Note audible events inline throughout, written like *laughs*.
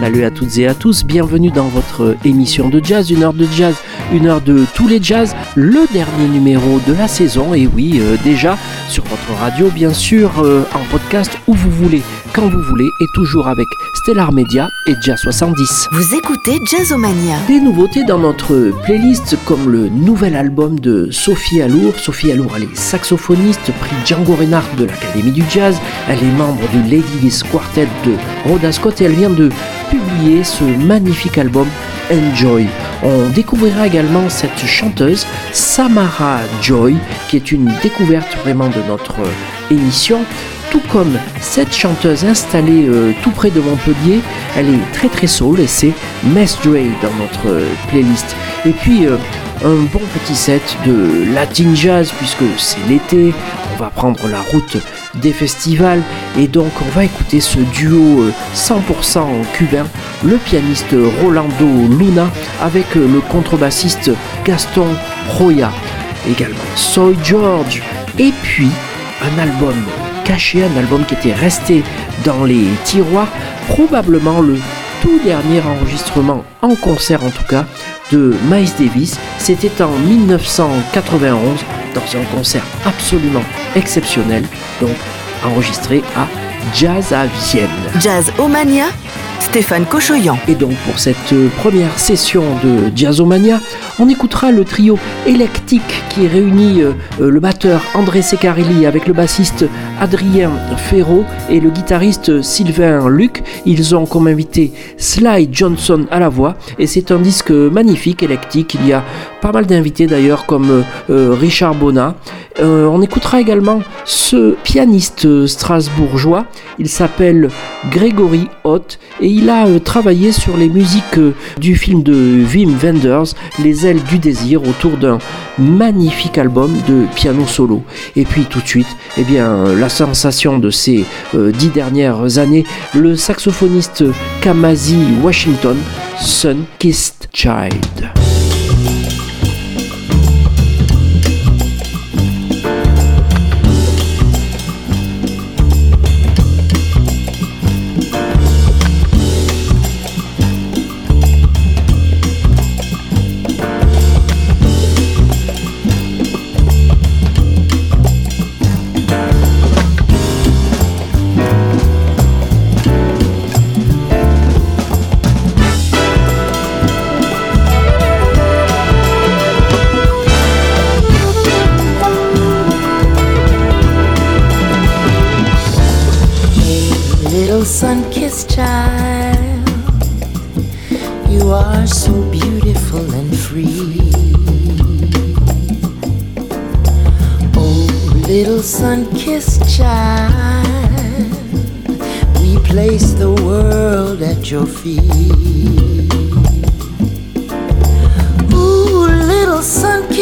Salut à toutes et à tous, bienvenue dans votre émission de jazz, une heure de jazz, une heure de tous les jazz, le dernier numéro de la saison, et oui, euh, déjà sur votre radio, bien sûr, euh, en podcast, où vous voulez, quand vous voulez, et toujours avec Stellar Media et Jazz 70. Vous écoutez Jazzomania. Des nouveautés dans notre playlist, comme le nouvel album de Sophie Alour. Sophie Alour, elle est saxophoniste, prix Django Reinhardt de l'Académie du Jazz. Elle est membre du Ladies Quartet de Rhoda Scott et elle vient de ce magnifique album Enjoy. On découvrira également cette chanteuse Samara Joy, qui est une découverte vraiment de notre émission tout comme cette chanteuse installée euh, tout près de Montpellier, elle est très très soul et c'est Mess Dre dans notre playlist. Et puis euh, un bon petit set de Latin Jazz puisque c'est l'été, on va prendre la route des festivals et donc on va écouter ce duo 100% cubain, le pianiste Rolando Luna avec le contrebassiste Gaston Roya, également Soy George et puis un album caché, un album qui était resté dans les tiroirs, probablement le tout dernier enregistrement en concert en tout cas de Miles Davis. C'était en 1991 dans un concert absolument exceptionnel, donc enregistré à Jazz à Vienne. Jazz Omania Stéphane Cochoyan. Et donc pour cette première session de Jazzomania, on écoutera le trio électique qui réunit euh, euh, le batteur André Secarelli avec le bassiste Adrien Ferro et le guitariste Sylvain Luc. Ils ont comme invité Sly Johnson à la voix et c'est un disque magnifique, électique. Il y a pas mal d'invités d'ailleurs comme Richard Bonnat. on écoutera également ce pianiste strasbourgeois. Il s'appelle Grégory Hoth et il a euh, travaillé sur les musiques euh, du film de Wim Wenders, du désir, autour d'un magnifique album de piano solo. Et puis tout de suite, eh bien, la sensation de ces euh, dix dernières années, le saxophoniste Kamasi Washington, Sun Kissed Child.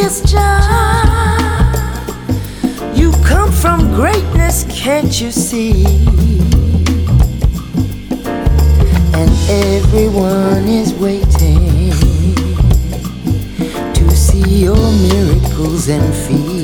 Sun-kissed child, you come from greatness, can't you see? And everyone is waiting to see your miracles and feats.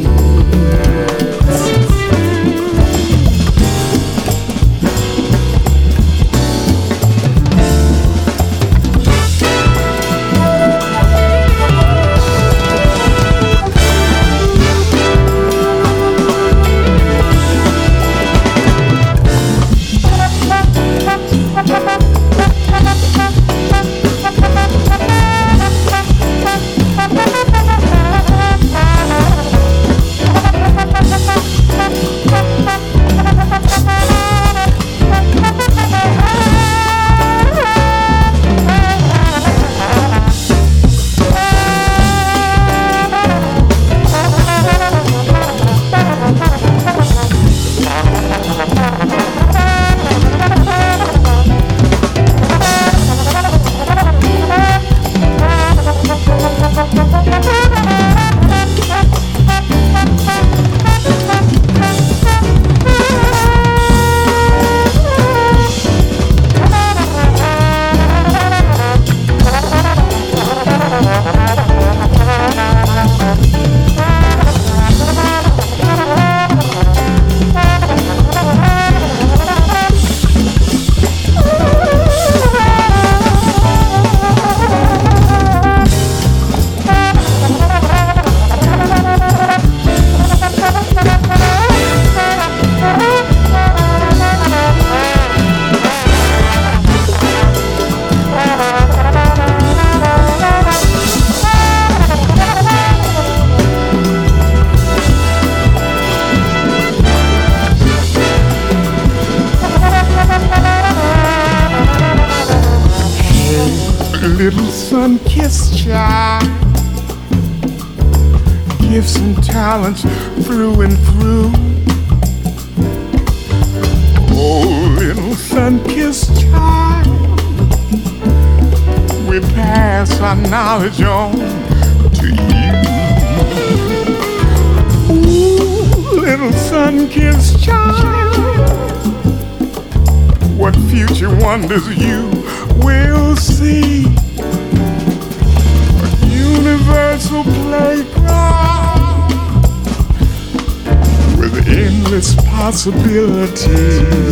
responsibility.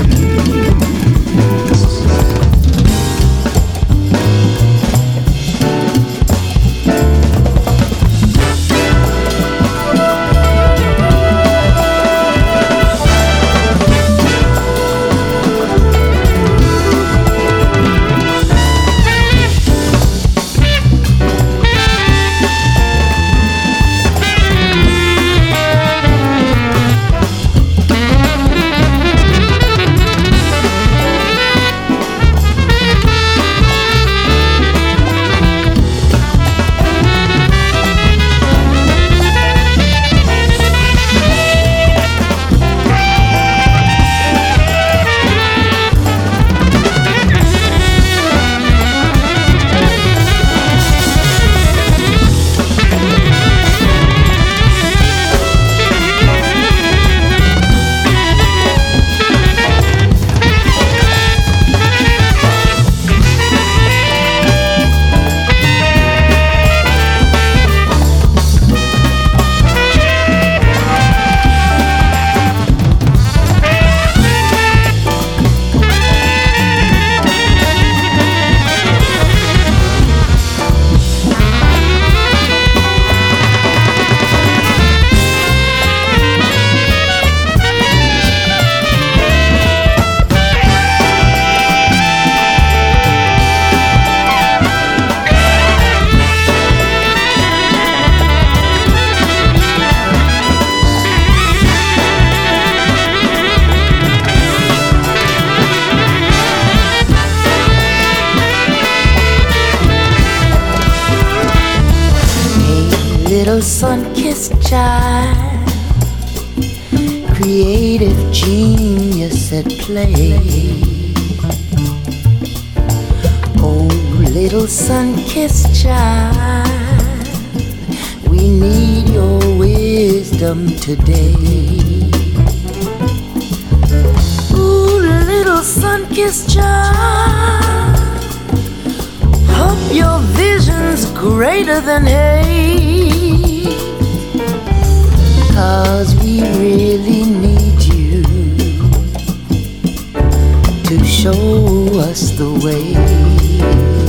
show us the way.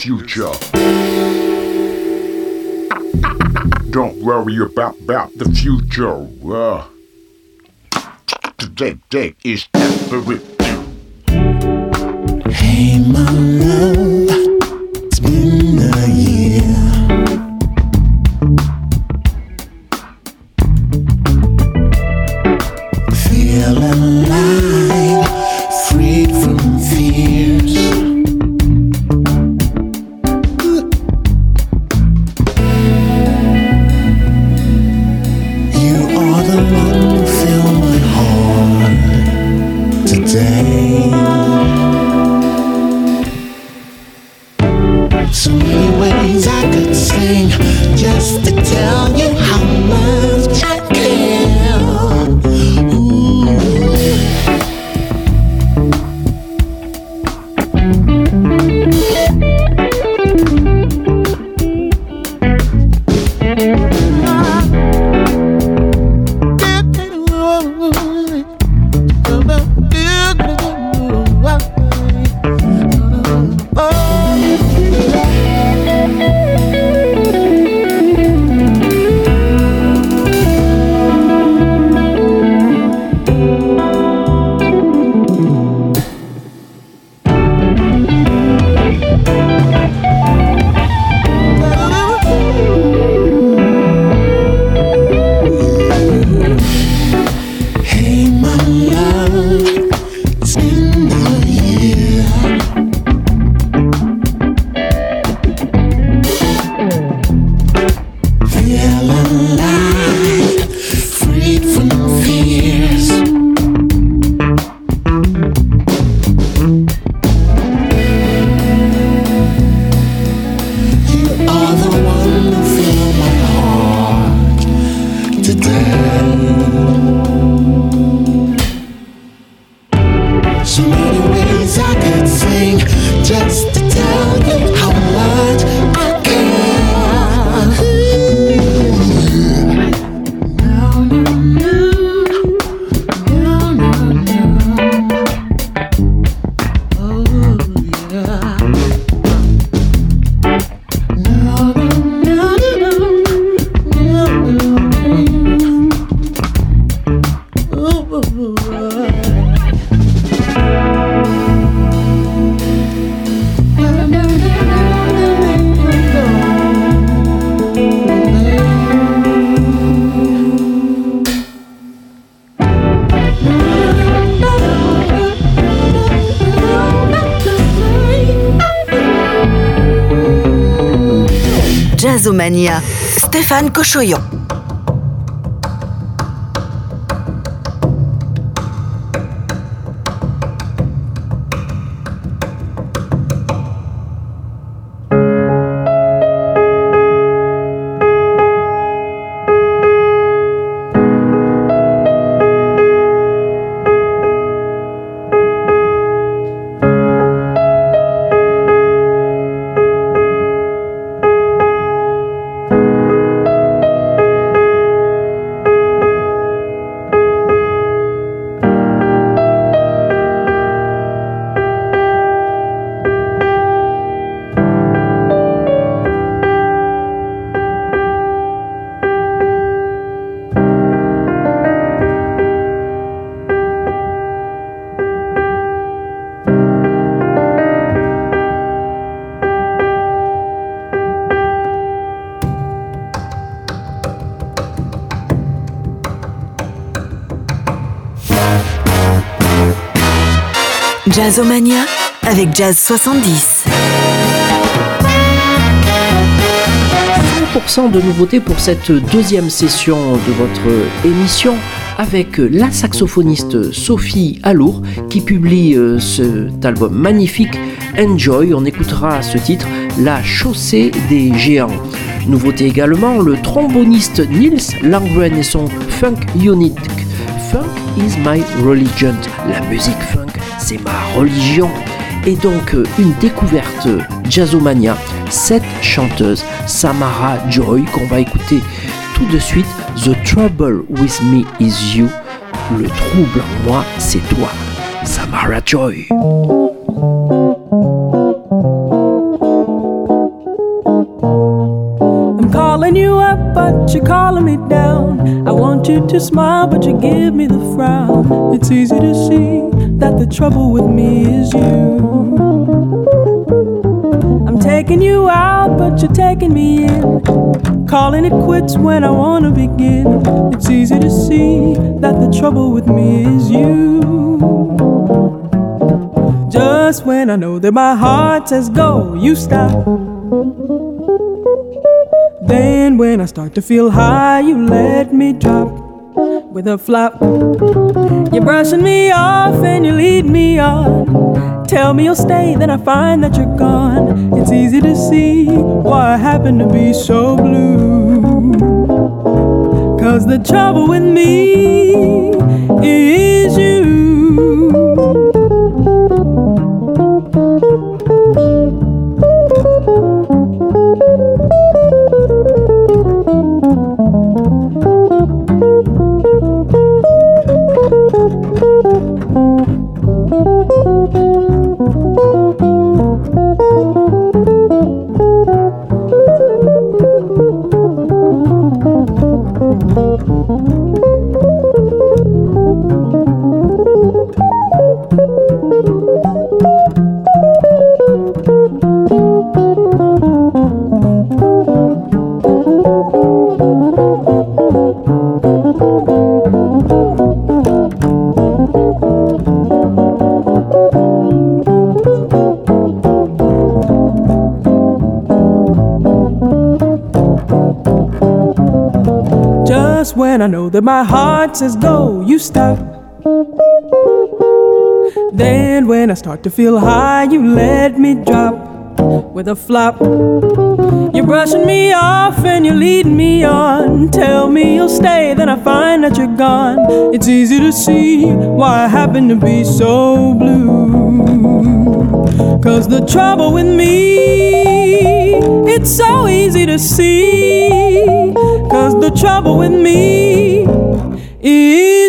future. Don't worry about, about the future. Uh, today, day is everything. Hey, mama. Stéphane Cochoyan. Jazzomania avec Jazz 70. 100% de nouveautés pour cette deuxième session de votre émission avec la saxophoniste Sophie Alour qui publie euh, cet album magnifique Enjoy. On écoutera ce titre La chaussée des géants. Nouveauté également, le tromboniste Nils Langren et son Funk Unit. Funk is my religion. La musique funk, c'est ma religion. Et donc euh, une découverte jazzomania, cette chanteuse Samara Joy qu'on va écouter tout de suite. The trouble with me is you. Le trouble en moi, c'est toi. Samara Joy. You're calling me down. I want you to smile, but you give me the frown. It's easy to see that the trouble with me is you. I'm taking you out, but you're taking me in. Calling it quits when I wanna begin. It's easy to see that the trouble with me is you. Just when I know that my heart says go, you stop. Then when I start to feel high, you let me drop with a flop. You're brushing me off and you lead me on, Tell me you'll stay, then I find that you're gone. It's easy to see why I happen to be so blue. Cause the trouble with me is you. That my heart says go, you stop. Then when I start to feel high, you let me drop with a flop. You're brushing me off and you're leading me on. Tell me you'll stay, then I find that you're gone. It's easy to see why I happen to be so blue. Cause the trouble with me, it's so easy to see. The trouble with me. Is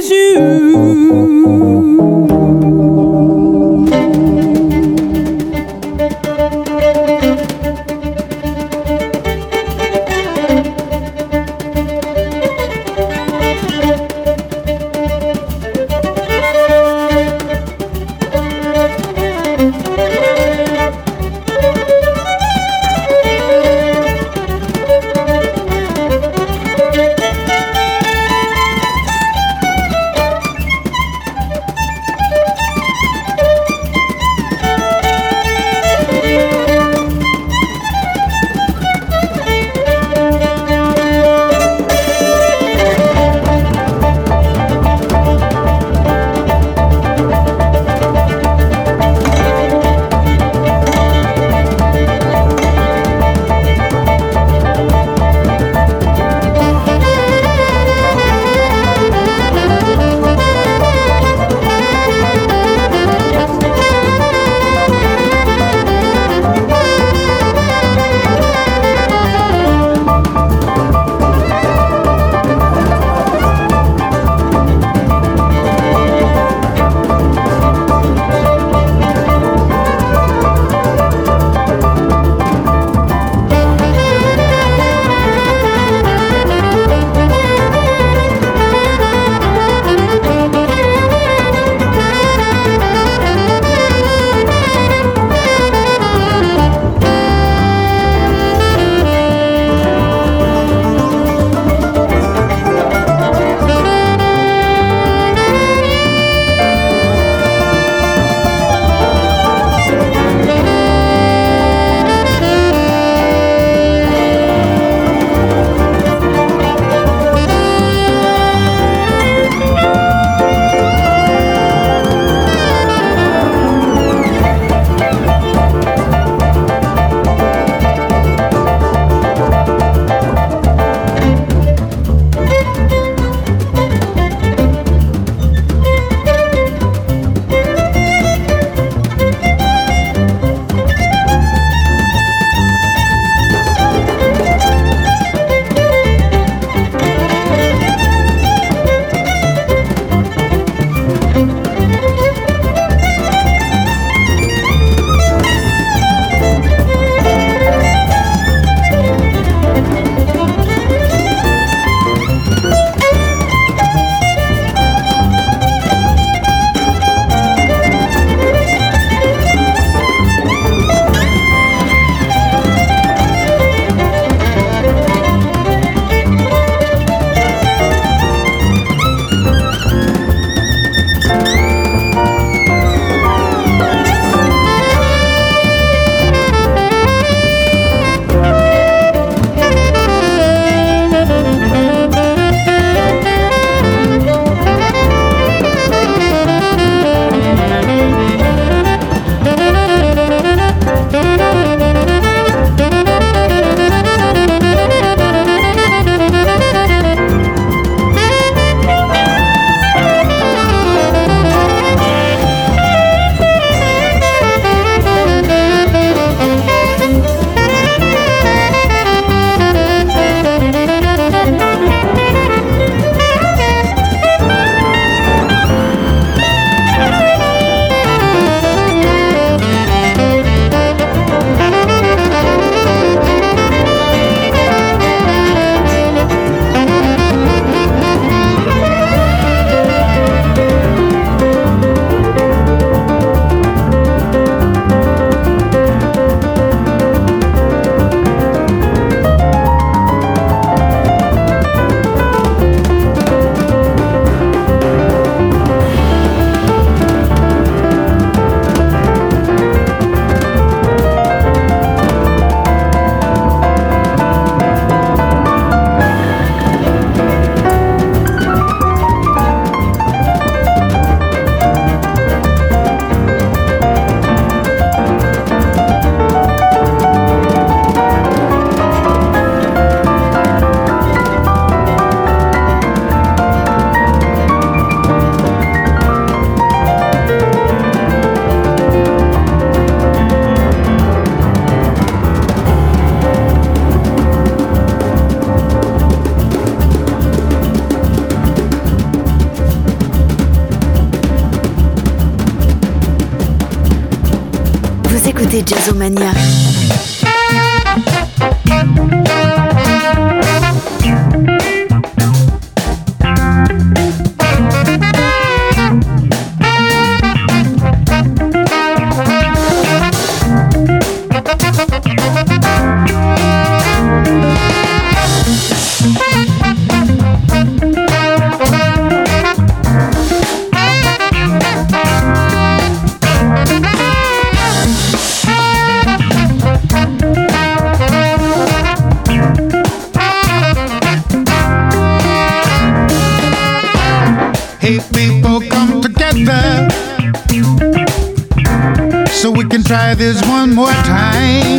try this one more time.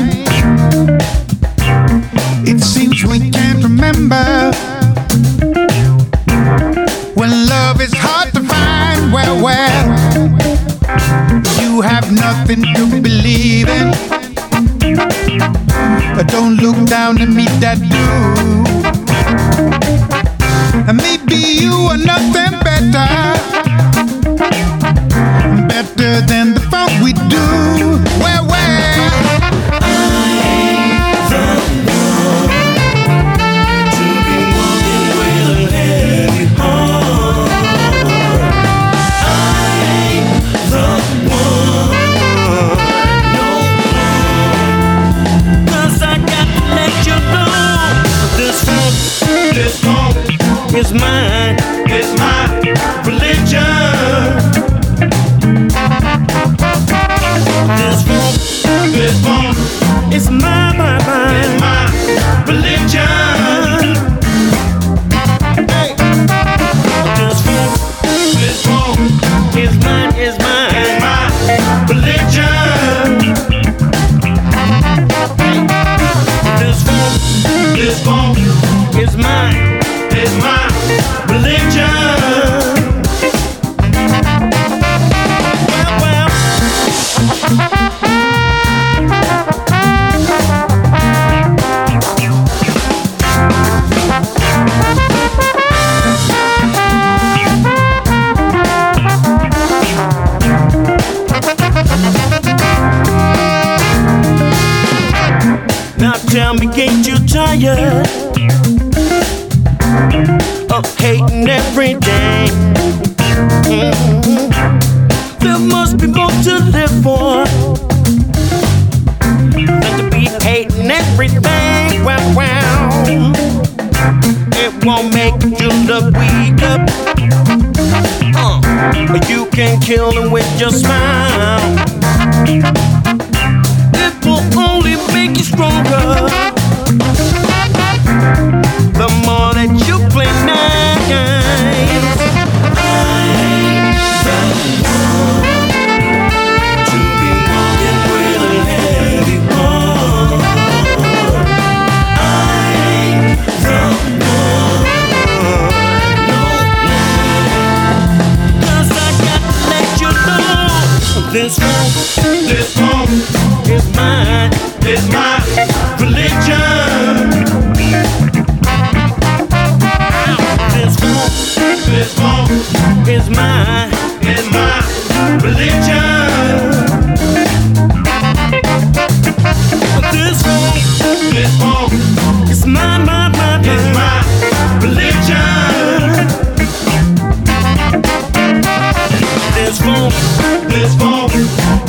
This for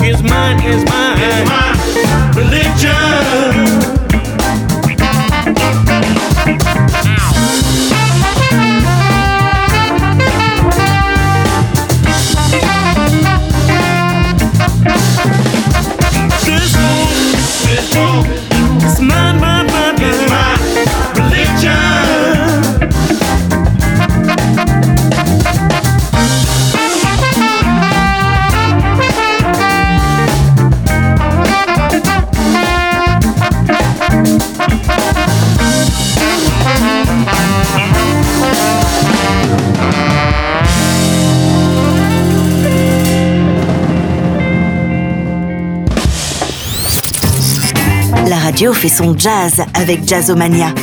is mine, is mine, is my religion. This one, this one, it's mine. radio fait son jazz avec Jazzomania.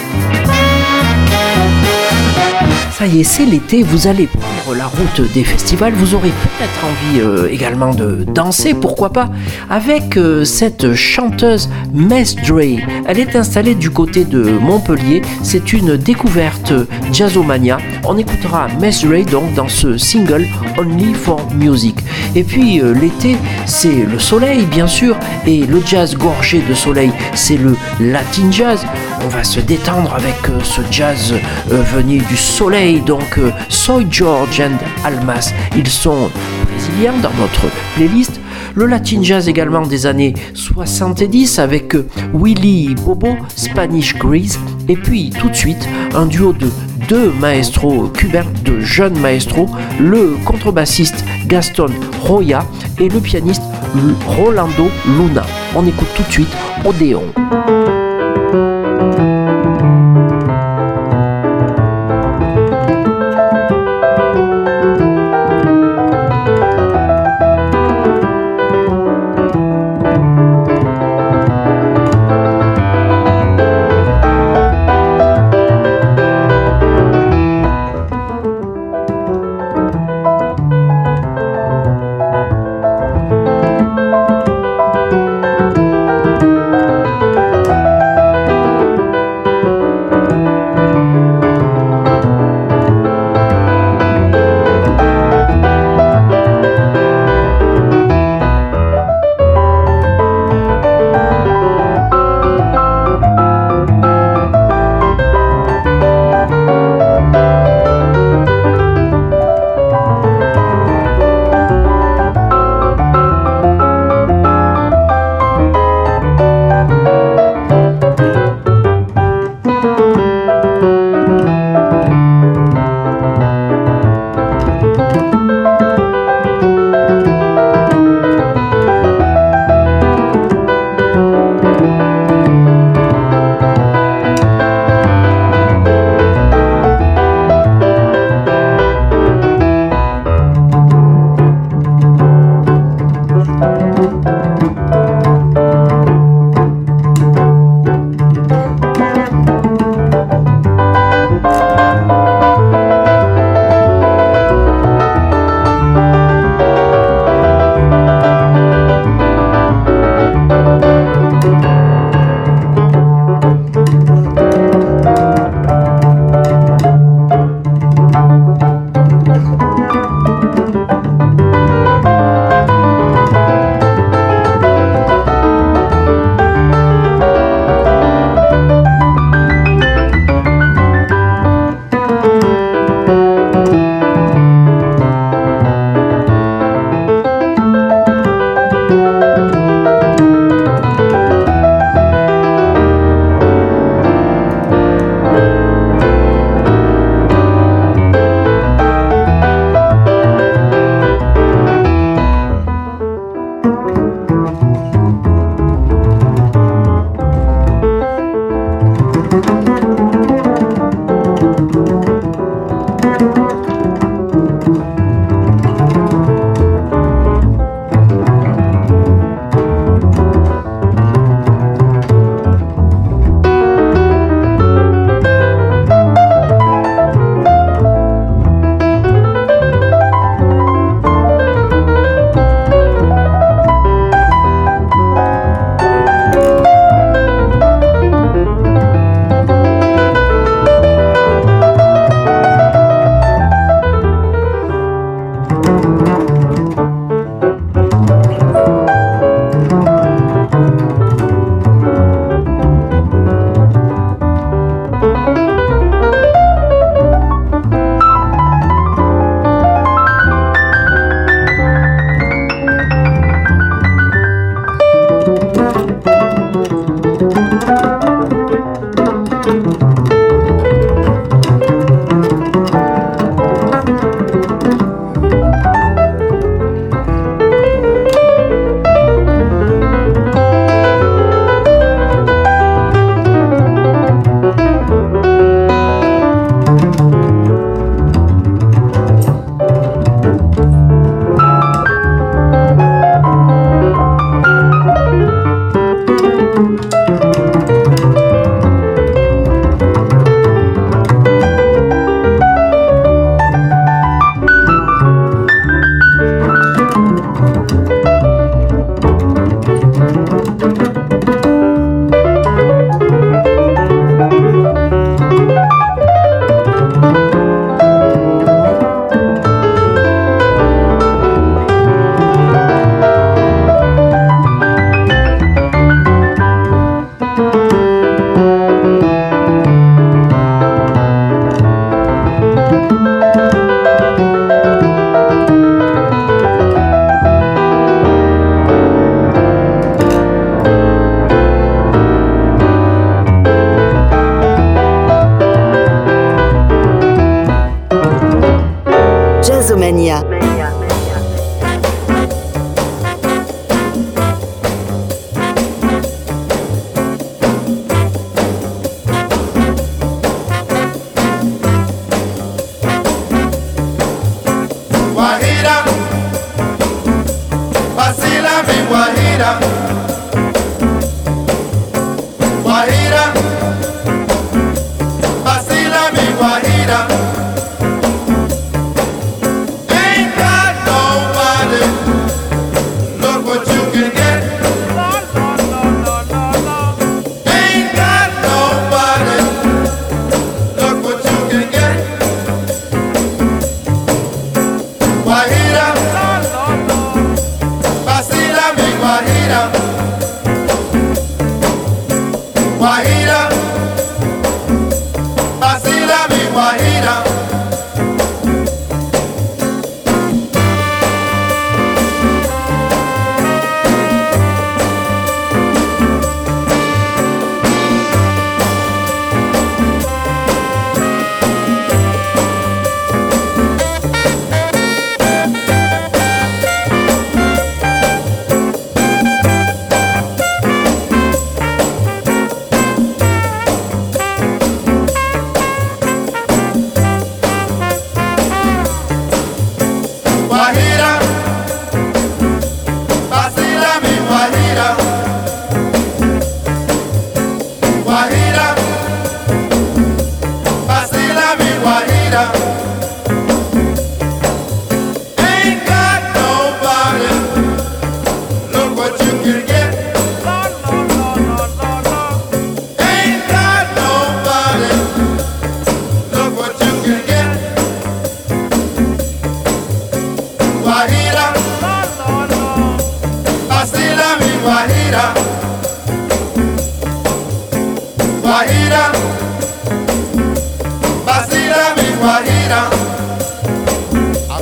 Ça y est, c'est l'été, vous allez prendre la route des festivals, vous aurez peut-être envie euh, également de danser, pourquoi pas, avec euh, cette chanteuse Mess Dre. Elle est installée du côté de Montpellier, c'est une découverte euh, jazzomania. On écoutera Dre donc dans ce single Only for Music. Et puis euh, l'été, c'est le soleil bien sûr, et le jazz gorgé de soleil, c'est le Latin jazz. On va se détendre avec ce jazz venu du soleil, donc Soy George and Almas. Ils sont brésiliens dans notre playlist. Le latin jazz également des années 70 avec Willy Bobo, Spanish Grease. Et puis tout de suite, un duo de deux maestros cubains, de jeunes maestros, le contrebassiste Gaston Roya et le pianiste Rolando Luna. On écoute tout de suite Odéon.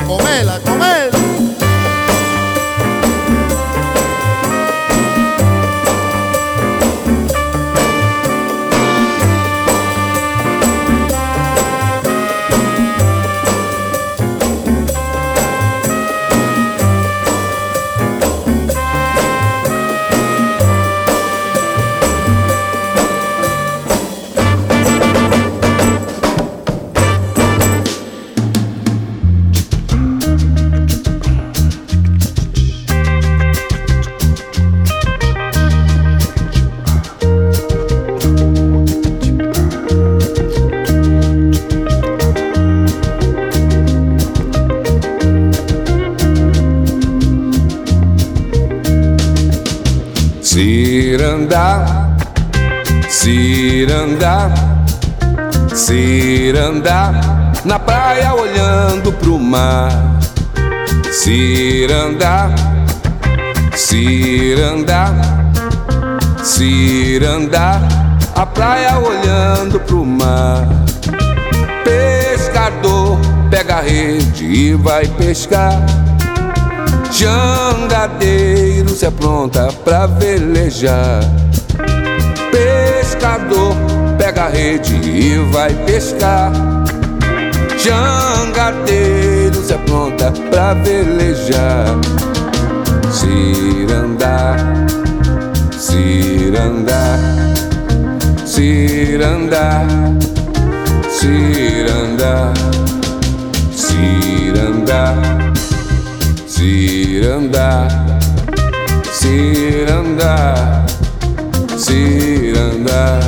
comela, comela. Ciranda, ciranda, ciranda, na praia olhando pro mar. Ciranda, ciranda, ciranda, a praia olhando pro mar. Pescador pega a rede e vai pescar. Jangadeiro se apronta pra velejar. Pescador pega a rede e vai pescar. Jangadeiro se apronta pra velejar. Cirandá, cirandá, cirandá, cirandá, cirandá. Ciranda, ciranda, ciranda.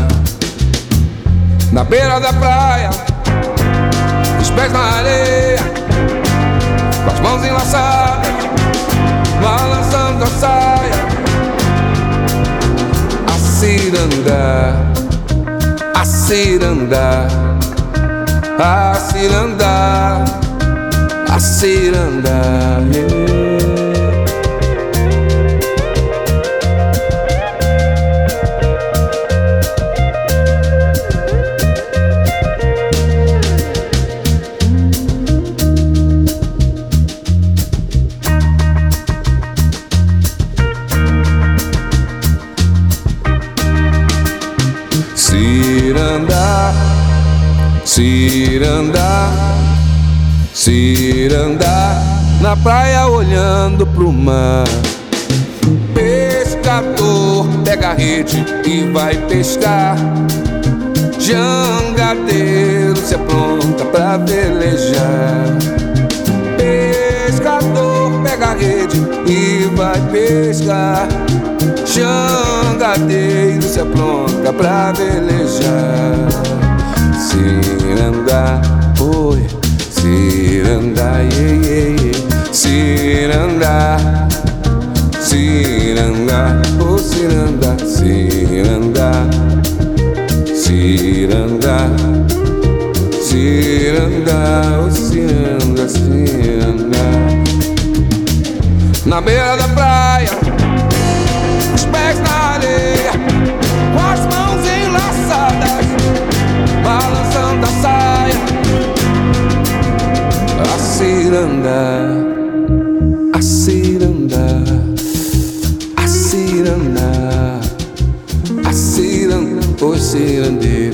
Na beira da praia, os pés na areia, com as mãos enlaçadas, balançando a saia. A ciranda, a ciranda, a ciranda a ciranda. Ciranda, ciranda, Ciranda na praia olhando pro mar. Pescador pega a rede e vai pescar. Jangadeiro se apronta pra velejar. Pescador pega a rede e vai pescar. Jangadeiro se apronta pra velejar. Ciranda, oi, ciranda, yeah, yeah, yeah. Ciranda, ciranda, oh ciranda, ciranda. Ciranda, ciranda, oh ciranda, ciranda. Na beira da praia, ser andeiro.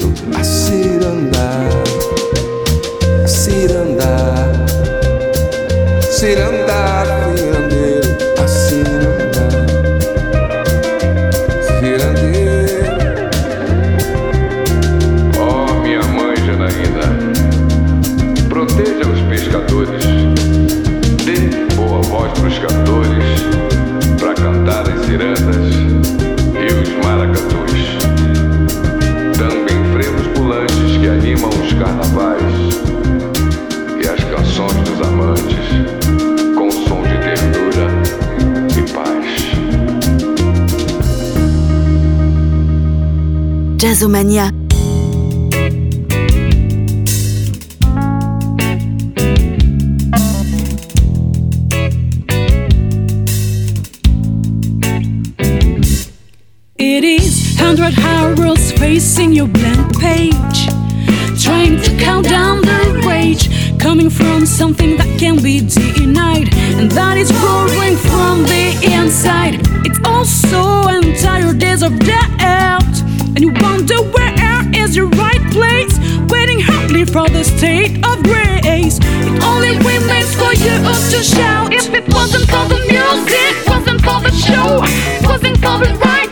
Facing your blank page, trying to count down the rage coming from something that can be denied, and that is growing from the inside. It's also entire days of doubt, and you wonder where is your right place, waiting hardly for the state of grace. It only remains for you to shout. If it wasn't for the music, wasn't for the show, wasn't for the right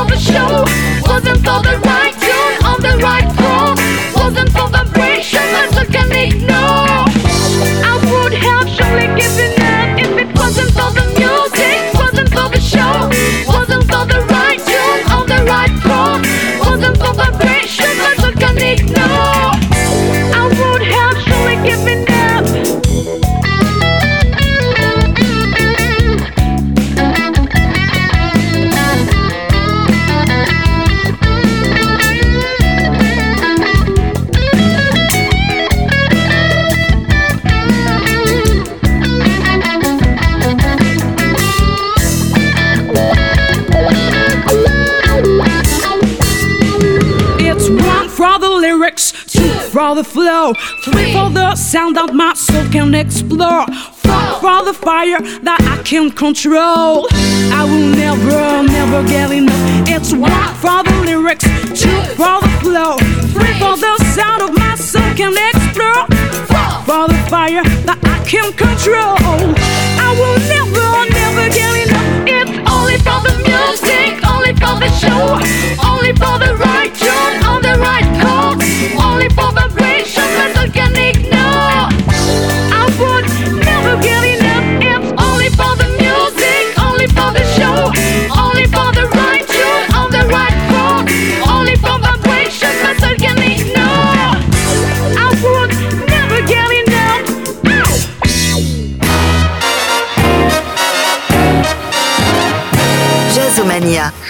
for the show, wasn't for the right the flow, three for the sound that my soul can explore, four for the fire that I can control. I will never, never get enough. It's one for the lyrics, two for the flow, three for the sound of my soul can explore, four for the fire that I can control. I will never, never get enough. It's only for the music, only for the show, only for the right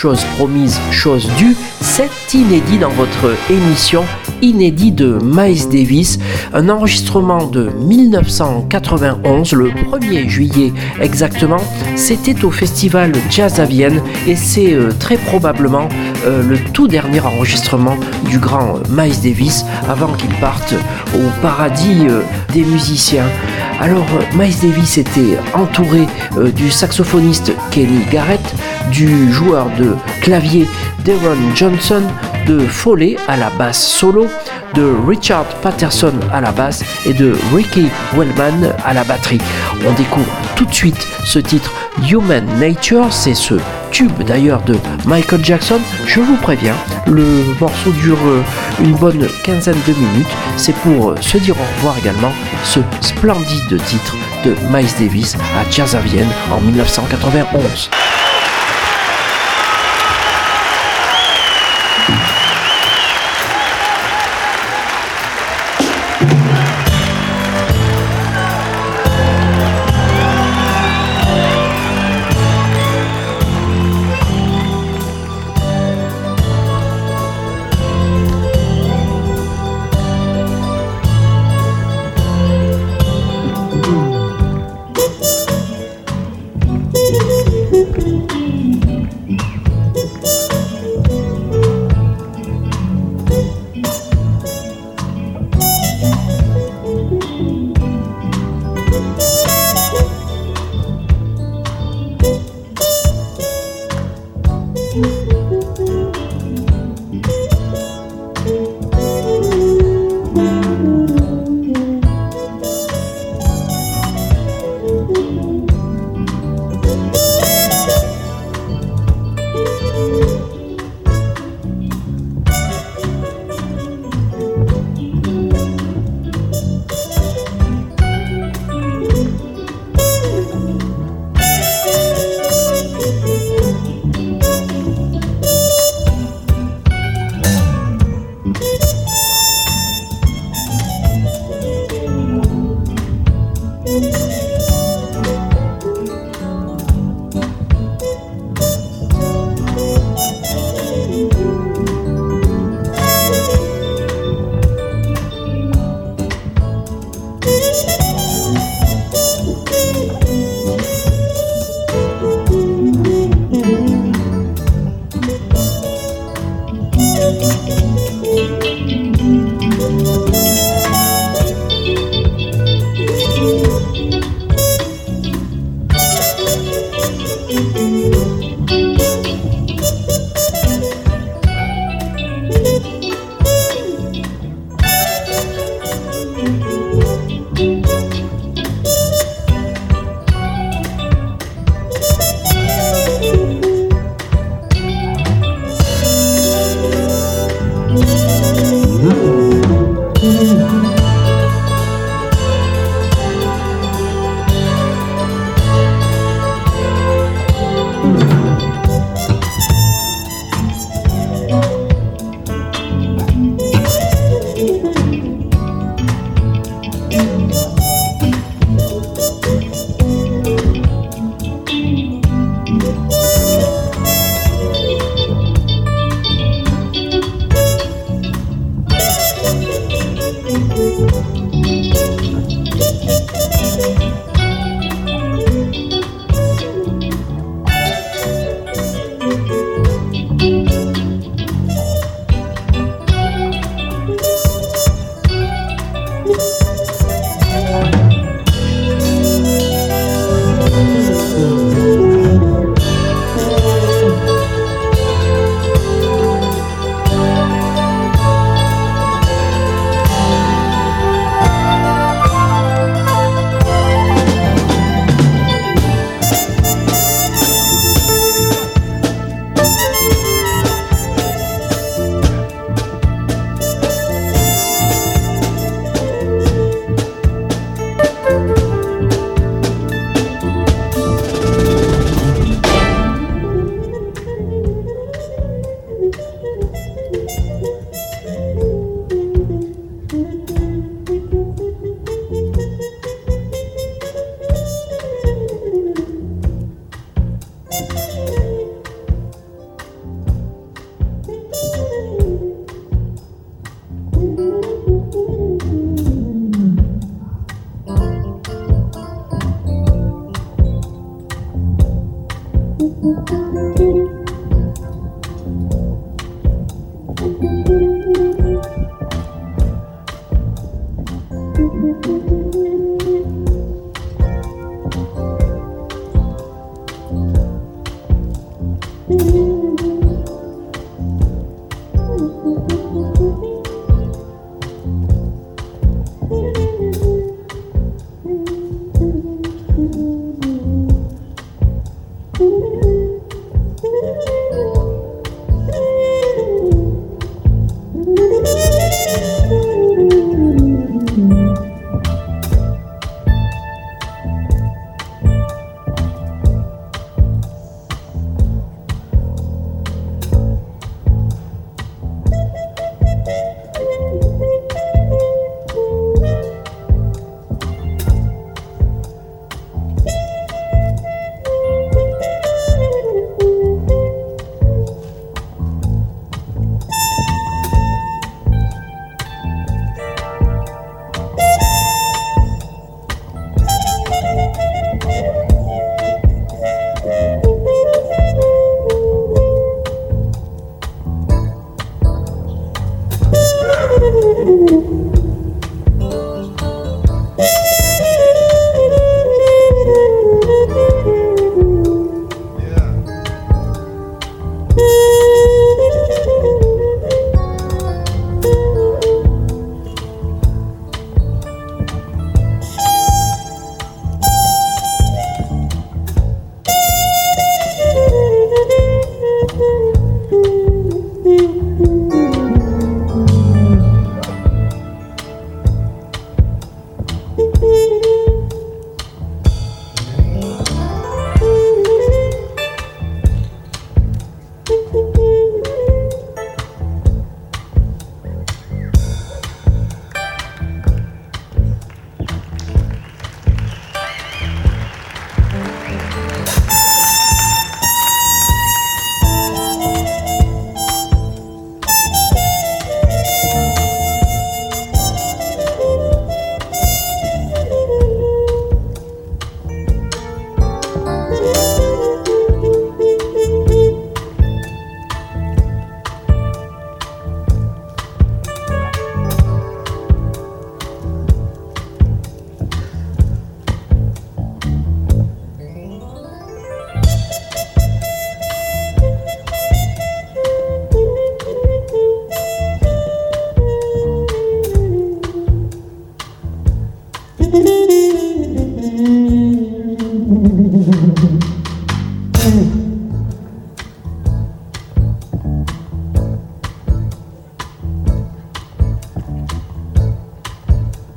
Chose promise, chose due, c'est inédit dans votre émission inédit de Miles Davis, un enregistrement de 1991, le 1er juillet exactement. C'était au festival Jazz à Vienne et c'est euh, très probablement euh, le tout dernier enregistrement du grand Miles Davis avant qu'il parte au paradis euh, des musiciens. Alors Miles Davis était entouré du saxophoniste Kenny Garrett, du joueur de clavier Deron Johnson, de Foley à la basse solo, de Richard Patterson à la basse et de Ricky Wellman à la batterie. On découvre tout de suite ce titre Human Nature, c'est ce tube d'ailleurs de Michael Jackson. Je vous préviens, le morceau dure euh, une bonne quinzaine de minutes. C'est pour euh, se dire au revoir également ce splendide titre de Miles Davis à Jazz en 1991.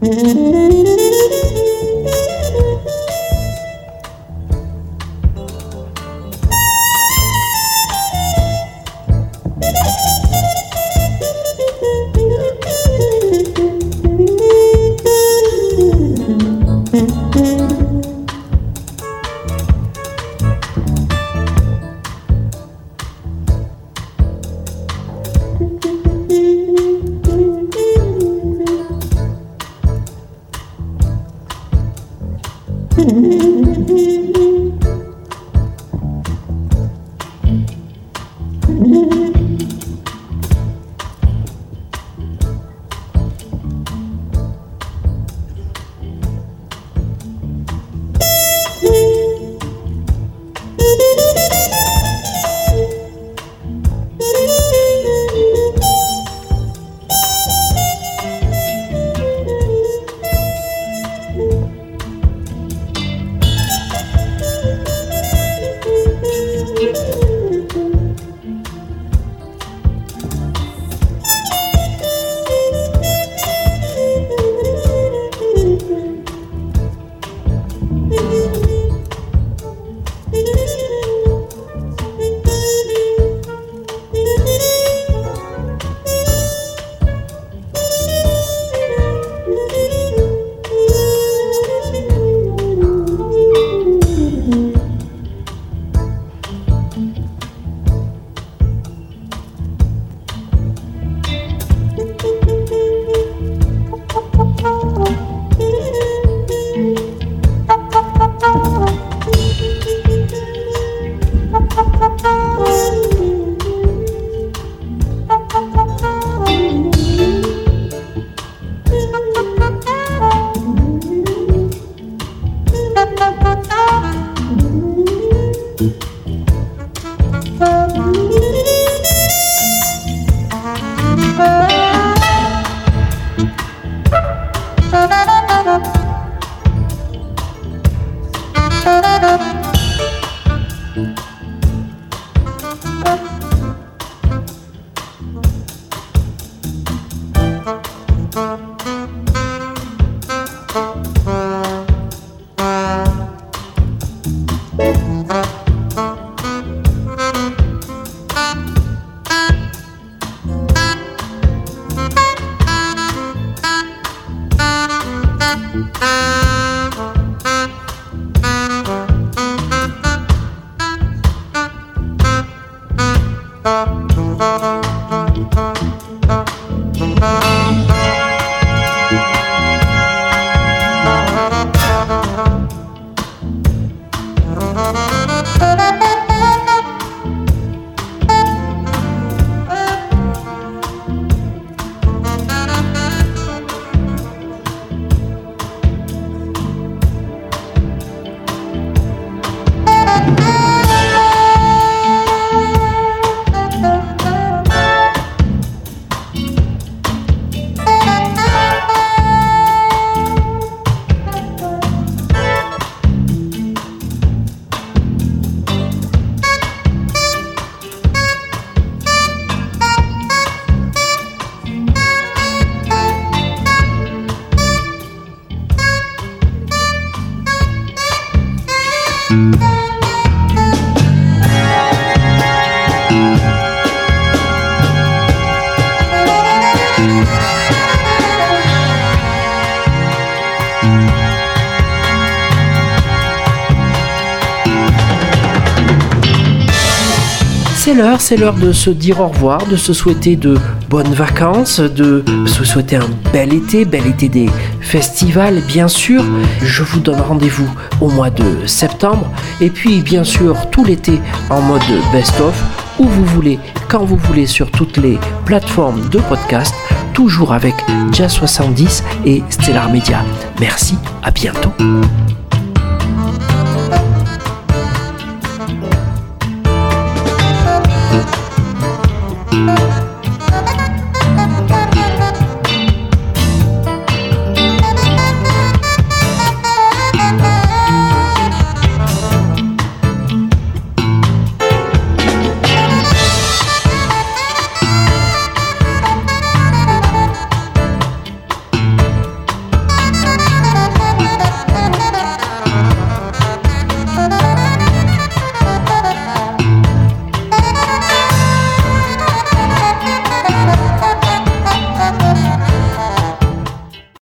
Mm-hmm. *laughs* c'est l'heure de se dire au revoir, de se souhaiter de bonnes vacances, de se souhaiter un bel été, bel été des festivals, bien sûr. Je vous donne rendez-vous au mois de septembre, et puis bien sûr tout l'été en mode best-of, où vous voulez, quand vous voulez, sur toutes les plateformes de podcast, toujours avec Jazz 70 et Stellar Media. Merci, à bientôt.